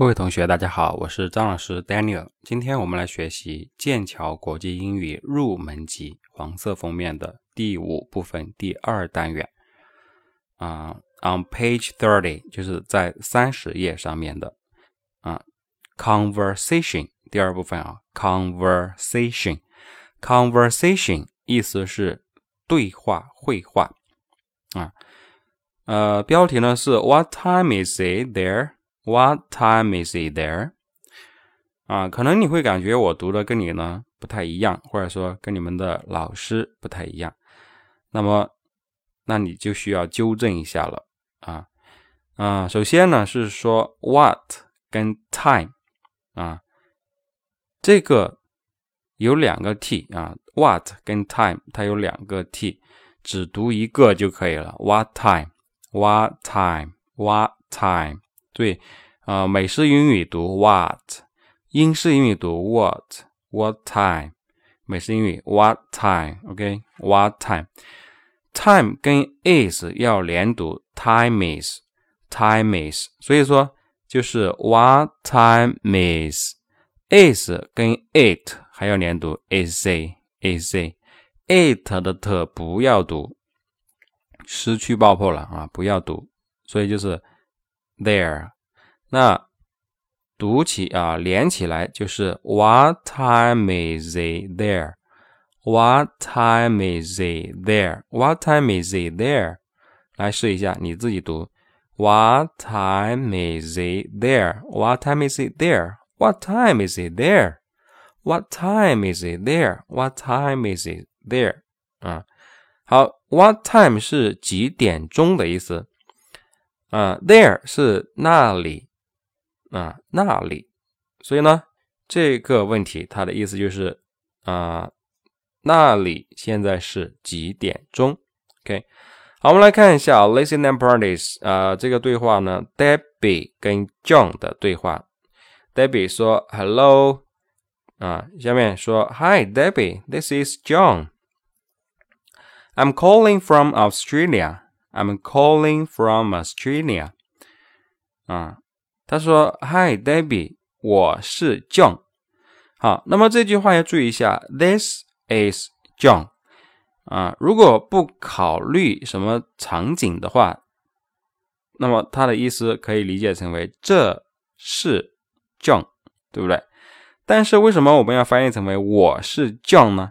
各位同学，大家好，我是张老师 Daniel。今天我们来学习剑桥国际英语入门级黄色封面的第五部分第二单元。啊，on page thirty，就是在三十页上面的啊，conversation 第二部分啊，conversation，conversation 意思是对话、会话啊。呃，标题呢是 What time is it there？What time is it there？啊，可能你会感觉我读的跟你呢不太一样，或者说跟你们的老师不太一样。那么，那你就需要纠正一下了啊啊！首先呢是说 what 跟 time 啊，这个有两个 t 啊，what 跟 time 它有两个 t，只读一个就可以了。What time？What time？What time？对，啊，美式英语读 what，英式英语读 what，what time，美式英语 what time，OK，what time，time 跟 is 要连读，time is，time is，所以说就是 what time is，is 跟 it 还要连读，is it，is it，it 的 t 不要读，失去爆破了啊，不要读，所以就是。There，那读起啊，连起来就是 What time is it there？What time is it there？What time is it there？来试一下，你自己读 What time is it there？What time is it there？What time is it there？What time is it there？What time is it there？啊，好，What time 是几点钟的意思。 啊，there 是那里啊，那里，所以呢，这个问题它的意思就是啊，那里现在是几点钟？OK，好，我们来看一下 Listen and practice 啊，这个对话呢，Debbie 跟 John 的对话，Debbie 说 Hello 啊，下面说 Hi Debbie，this is John，I'm calling from Australia。I'm calling from Australia。啊，他说：“Hi, Debbie，我是 John。”好，那么这句话要注意一下，This is John。啊，如果不考虑什么场景的话，那么它的意思可以理解成为这是 John，对不对？但是为什么我们要翻译成为我是 John 呢？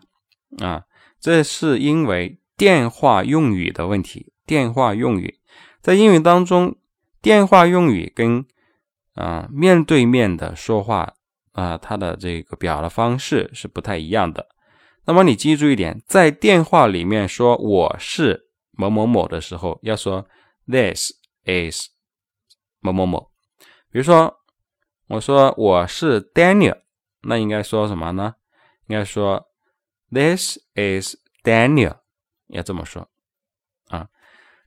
啊，这是因为电话用语的问题。电话用语在英语当中，电话用语跟啊面对面的说话啊，它的这个表达方式是不太一样的。那么你记住一点，在电话里面说我是某某某的时候，要说 This is 某某某。比如说，我说我是 Daniel，那应该说什么呢？应该说 This is Daniel，要这么说。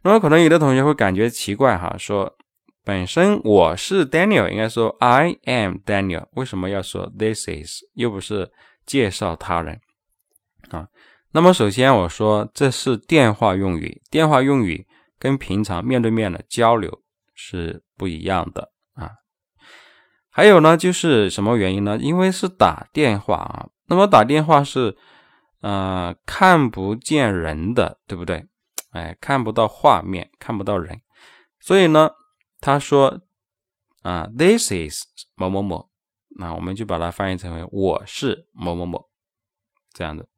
那么可能有的同学会感觉奇怪哈，说本身我是 Daniel，应该说 I am Daniel，为什么要说 This is？又不是介绍他人啊？那么首先我说这是电话用语，电话用语跟平常面对面的交流是不一样的啊。还有呢，就是什么原因呢？因为是打电话啊，那么打电话是呃看不见人的，对不对？哎，看不到画面，看不到人，所以呢，他说啊，this is 某某某，那我们就把它翻译成为我是某某某这样的。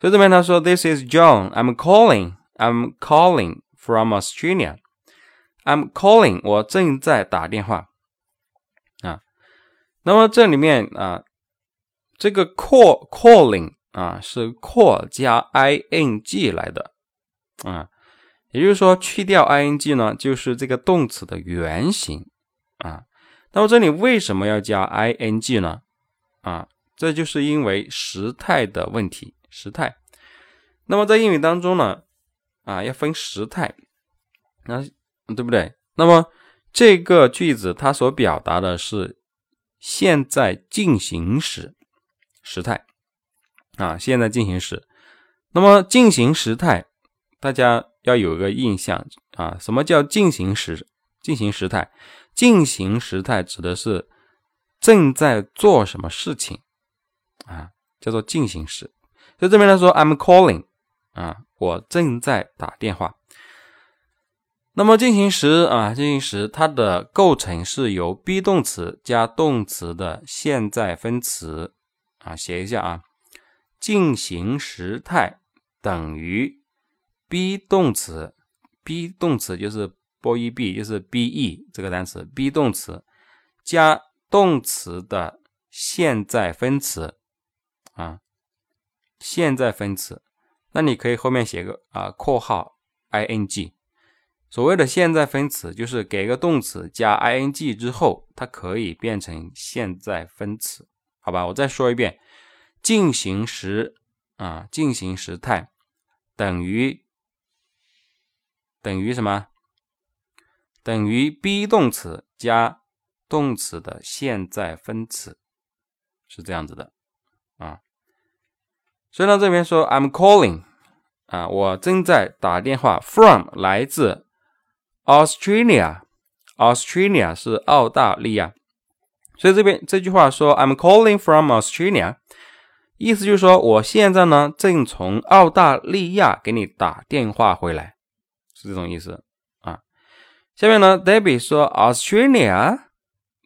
所以这边他说，this is John，I'm calling，I'm calling from Australia，I'm calling，我正在打电话啊。那么这里面啊，这个 call calling 啊是 call 加 ing 来的。啊，也就是说，去掉 ing 呢，就是这个动词的原形啊。那么这里为什么要加 ing 呢？啊，这就是因为时态的问题，时态。那么在英语当中呢，啊，要分时态，那对不对？那么这个句子它所表达的是现在进行时时态啊，现在进行时。那么进行时态。大家要有一个印象啊，什么叫进行时进行时态？进行时态指的是正在做什么事情啊，叫做进行时。就这边来说，I'm calling 啊，我正在打电话。那么进行时啊，进行时它的构成是由 be 动词加动词的现在分词啊，写一下啊，进行时态等于 be 动词，be 动词就是 b-e-b，就是 be 这个单词，be 动词加动词的现在分词啊，现在分词，那你可以后面写个啊括号 ing。所谓的现在分词，就是给个动词加 ing 之后，它可以变成现在分词，好吧？我再说一遍，进行时啊，进行时态等于等于什么？等于 be 动词加动词的现在分词，是这样子的啊。所以呢，这边说 I'm calling 啊，我正在打电话，from 来自。Australia，Australia 是澳大利亚，所以这边这句话说 "I'm calling from Australia"，意思就是说我现在呢正从澳大利亚给你打电话回来，是这种意思啊。下面呢，Debbie 说 Australia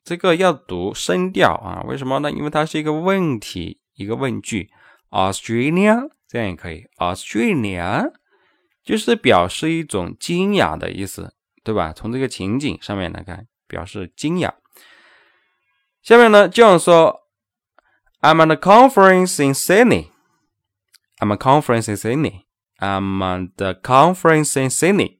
这个要读声调啊，为什么呢？因为它是一个问题，一个问句，Australia 这样也可以，Australia 就是表示一种惊讶的意思。对吧？从这个情景上面来看，表示惊讶。下面呢，这样说：I'm at a conference in Sydney. I'm at a conference in Sydney. I'm at the conference in Sydney.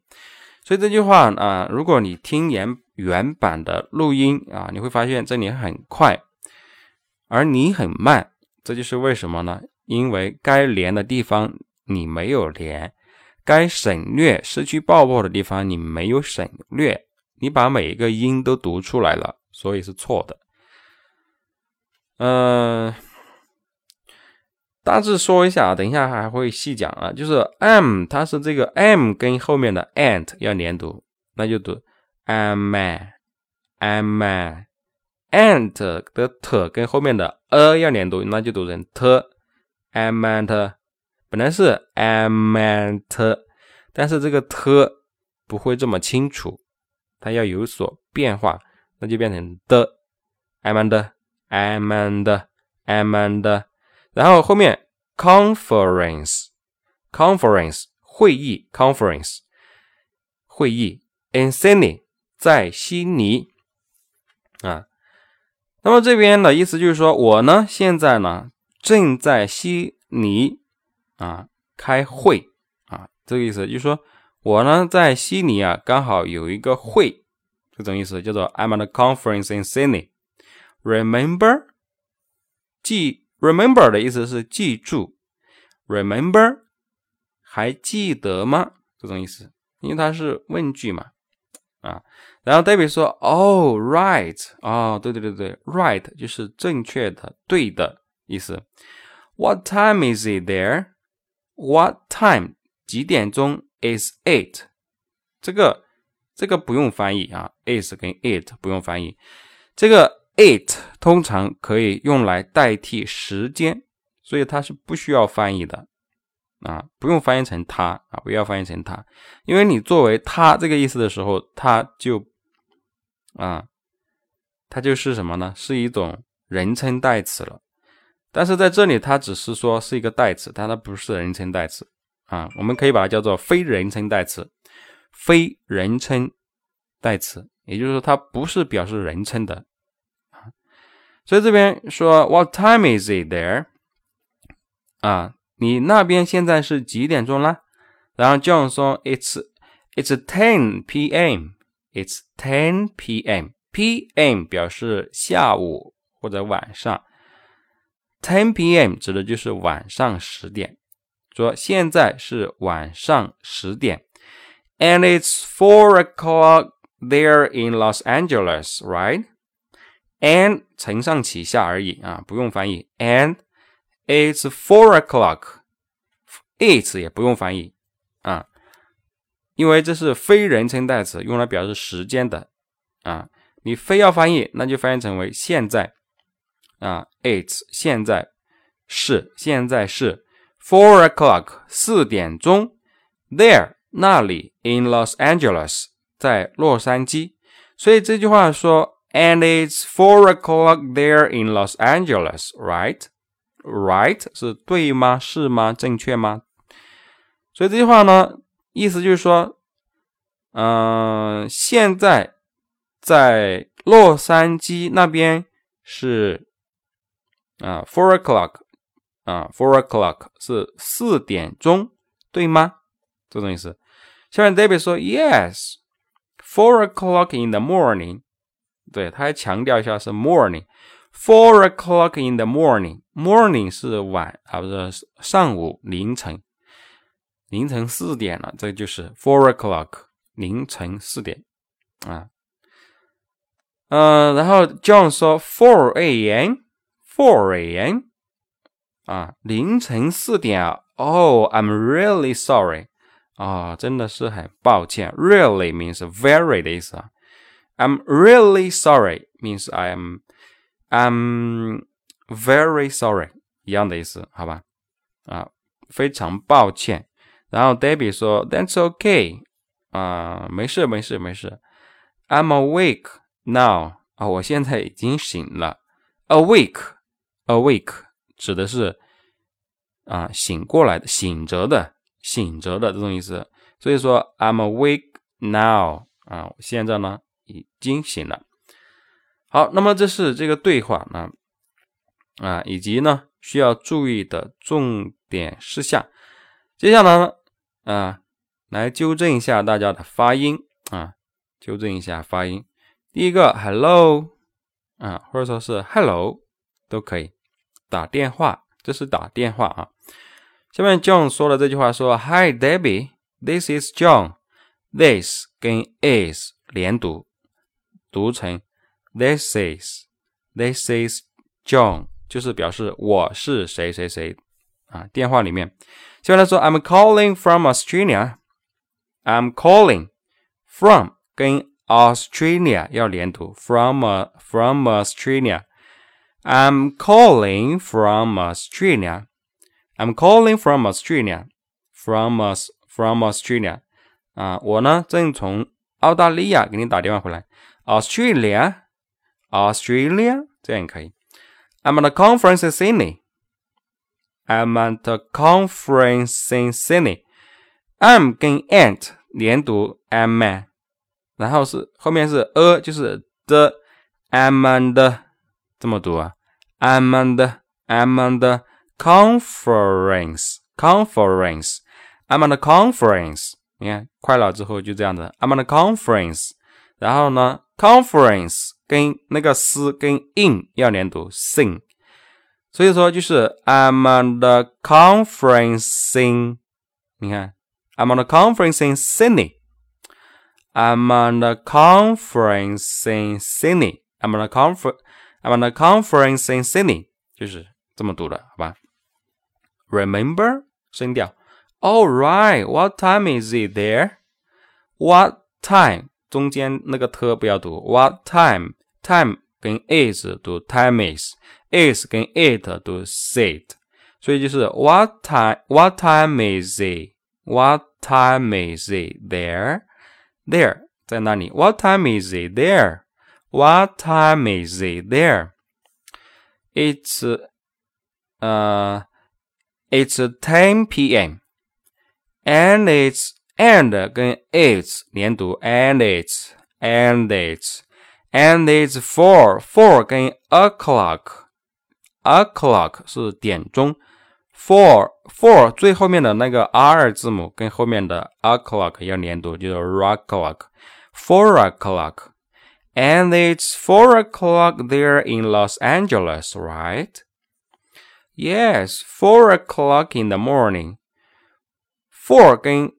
所以这句话啊，如果你听原原版的录音啊，你会发现这里很快，而你很慢。这就是为什么呢？因为该连的地方你没有连。该省略、失去爆破的地方，你没有省略，你把每一个音都读出来了，所以是错的。嗯，大致说一下啊，等一下还会细讲啊。就是 m，它是这个 m 跟后面的 ant 要连读，那就读 am，am，ant 的 t 跟后面的 a 要连读，那就读成 t am ant。本来是 amant，但是这个 t 不会这么清楚，它要有所变化，那就变成的 amand，amand，amand，然后后面 conference，conference 会议，conference 会议，in Sydney 在悉尼啊，那么这边的意思就是说我呢现在呢正在悉尼。啊，开会啊，这个意思就是说我呢在悉尼啊，刚好有一个会，这种意思叫做 I'm at a conference in Sydney。Remember，记 remember 的意思是记住，remember 还记得吗？这种意思，因为它是问句嘛，啊，然后 David 说，Oh right，哦，对对对对，right 就是正确的、对的意思。What time is it there？What time？几点钟？Is it？这个这个不用翻译啊，is 跟 it 不用翻译。这个 it 通常可以用来代替时间，所以它是不需要翻译的啊，不用翻译成它啊，不要翻译成它，因为你作为它这个意思的时候，它就啊，它就是什么呢？是一种人称代词了。但是在这里，它只是说是一个代词，但它不是人称代词啊。我们可以把它叫做非人称代词，非人称代词，也就是说它不是表示人称的。所以这边说 What time is it there？啊，你那边现在是几点钟了？然后 John 说 It's It's ten p.m. It's ten p.m. p.m. 表示下午或者晚上。Ten p.m. 指的就是晚上十点，说现在是晚上十点，and it's four o'clock there in Los Angeles, right? And 承上启下而已啊，不用翻译。And it's four o'clock, it 也不用翻译啊，因为这是非人称代词，用来表示时间的啊。你非要翻译，那就翻译成为现在啊，it's 现在是现在是。Four o'clock 四点钟，there 那里 in Los Angeles 在洛杉矶，所以这句话说，and it's four o'clock there in Los Angeles，right？right 是对吗？是吗？正确吗？所以这句话呢，意思就是说，嗯，现在在洛杉矶那边是啊，four o'clock 啊，four o'clock 是四点钟，对吗？这种意思。下面 David 说，Yes，four o'clock in the morning。对，他还强调一下是 morning。Four o'clock in the morning，morning 是晚啊，不是上午凌晨。凌晨四点了，这就是 four o'clock，凌晨四点啊。嗯，然后 John 说 four a.m.，four a.m. 啊，凌晨四点啊。Oh, I'm really sorry. 啊，真的是很抱歉。Really means very 的意思啊。I'm really sorry means I'm I'm very sorry 一样的意思，好吧？啊，非常抱歉。然后 Debbie 说：“That's okay，啊，没事没事没事。I'm awake now，啊，我现在已经醒了。Awake，awake 指的是啊醒过来的、醒着的、醒着的这种意思。所以说 I'm awake now，啊，现在呢 已经醒了。好，那么这是这个对话呢，啊，以及呢需要注意的重点事项。接下来呢。”啊，来纠正一下大家的发音啊，纠正一下发音。第一个，hello，啊，或者说是 hello 都可以。打电话，这是打电话啊。下面 John 说的这句话说：“Hi Debbie，this is John。”this 跟 is 连读，读成 this is，this is John，就是表示我是谁谁谁啊。电话里面。下面来说，I'm calling from Australia。I'm calling from 跟 Australia 要连读，from from Australia。I'm calling from Australia. I'm calling from Australia. From us from Australia. 啊，我呢正从澳大利亚给你打电话回来。 Australia, Australia，这样也可以。I'm at a conference in Sydney. I'm at a conference in Sydney. I'm 跟 at 连读，am at，然后是后面是 a，就是 the I'm and 这么读啊，I'm and I'm and conference conference I'm at a conference。你看快了之后就这样子，I'm at a conference。然后呢 ，conference 跟那个 s 跟 in 要连读，sing。所以说就是 I'm on the conference in，你看 I'm on the conference in Sydney。I'm on the conference in Sydney。I'm on the conference I'm on the conference in Sydney，就是这么读的，好吧？Remember 声调。All right, what time is it there? What time 中间那个 t 不要读。What time time 跟 is 读 time is。is 跟 it 读 sit，所以就是 what time what time is it? What time is it there? There 在那里。What time is it there? What time is it there? It's uh it's 10 p.m. and it's and 跟 it's 连读 and it's and it's and it's four four 跟 o'clock o'clock 是点钟，four four 最后面的那个 r 字母跟后面的 o'clock 要连读，就是 rock clock，four o'clock。And it's four o'clock there in Los Angeles, right? Yes, four o'clock in the morning. Four 跟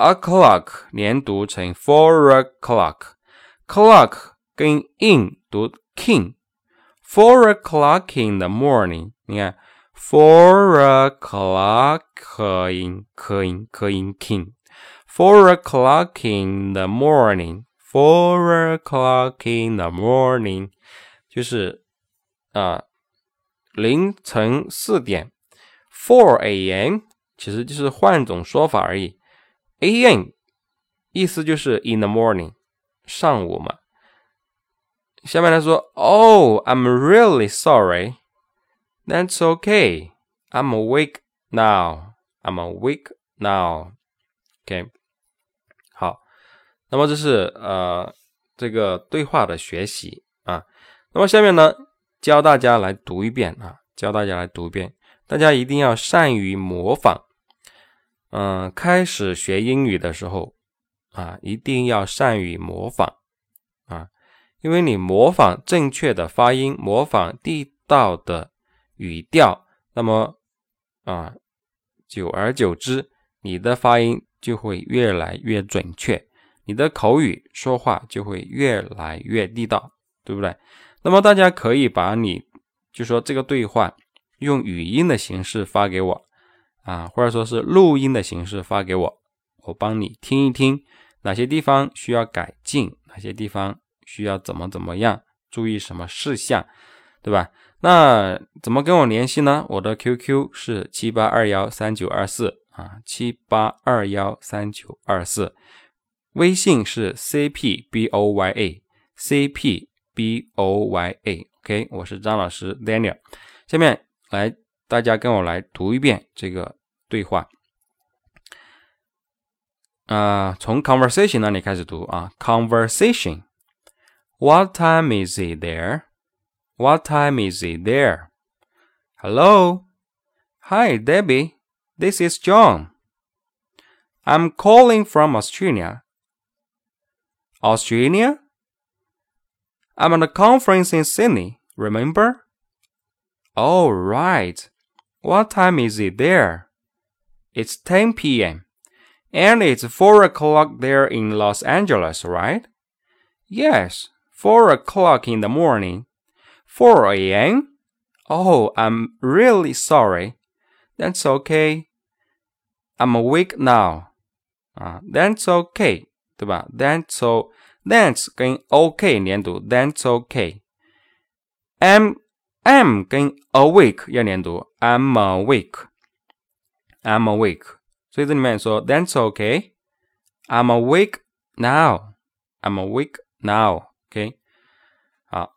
o'clock 连读成 four o'clock。clock 跟 in 读 king。Four o'clock in the morning，你看，four o'clock 音，科音，科音，king。Four o'clock in the morning. Four o'clock in the morning，就是啊凌晨四点。Four a.m. 其实就是换种说法而已。 A.M. 意思就是 in the morning，上午嘛。下面来说，Oh, I'm really sorry. That's okay. I'm awake now. I'm awake now. OK，好，那么这是呃这个对话的学习啊。那么下面呢，教大家来读一遍啊，教大家来读一遍。大家一定要善于模仿。嗯，开始学英语的时候啊，一定要善于模仿啊，因为你模仿正确的发音，模仿地道的语调，那么啊，久而久之，你的发音就会越来越准确，你的口语说话就会越来越地道，对不对？那么大家可以把你就说这个对话用语音的形式发给我。啊，或者说是录音的形式发给我，我帮你听一听哪些地方需要改进，哪些地方需要怎么怎么样，注意什么事项，对吧？那怎么跟我联系呢？我的 QQ 是七八二幺三九二四啊，七八二幺三九二四，微信是 CPBOYA，CPBOYA，OK，我是张老师 Daniel，下面来。大家跟我来读一遍这个对话啊，从 conversation 那里开始读啊。Conversation. What time is it there? What time is it there? Hello. Hi, Debbie. This is John. I'm calling from Australia. Australia? I'm at a conference in Sydney, remember? Oh, right. What time is it there? It's 10 p.m. And it's 4 o'clock there in Los Angeles, right? Yes, 4 o'clock in the morning. 4 a.m.? Oh, I'm really sorry. That's okay. I'm awake now. 啊，That's okay，对吧？That's so That's 跟 OK 连读，That's okay。I'm am 跟 awake 要连读，I'm awake，I'm awake。所以这里面说 That's OK，I'm awake now. I'm awake now. OK，好，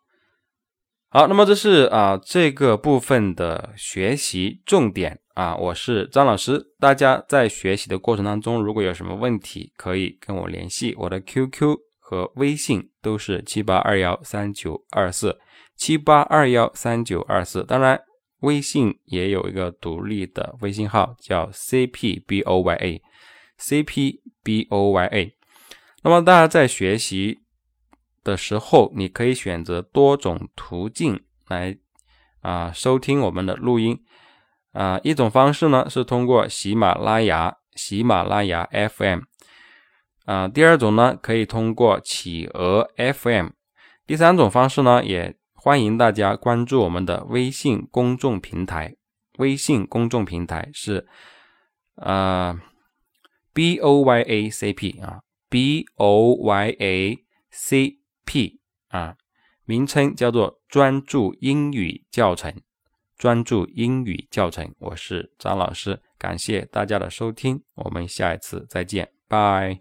好，那么这是啊这个部分的学习重点啊。我是张老师，大家在学习的过程当中，如果有什么问题，可以跟我联系，我的 QQ 和微信都是七八二幺三九二四。七八二幺三九二四，当然微信也有一个独立的微信号，叫 CPBOYA，CPBOYA。那么大家在学习的时候，你可以选择多种途径来啊收听我们的录音啊。一种方式呢是通过喜马拉雅，喜马拉雅 FM 啊。第二种呢可以通过企鹅 FM。第三种方式呢也。欢迎大家关注我们的微信公众平台，微信公众平台是呃 B O Y A C P 啊，B O Y A C P 啊，名称叫做专注英语教程，专注英语教程，我是张老师，感谢大家的收听，我们下一次再见，拜。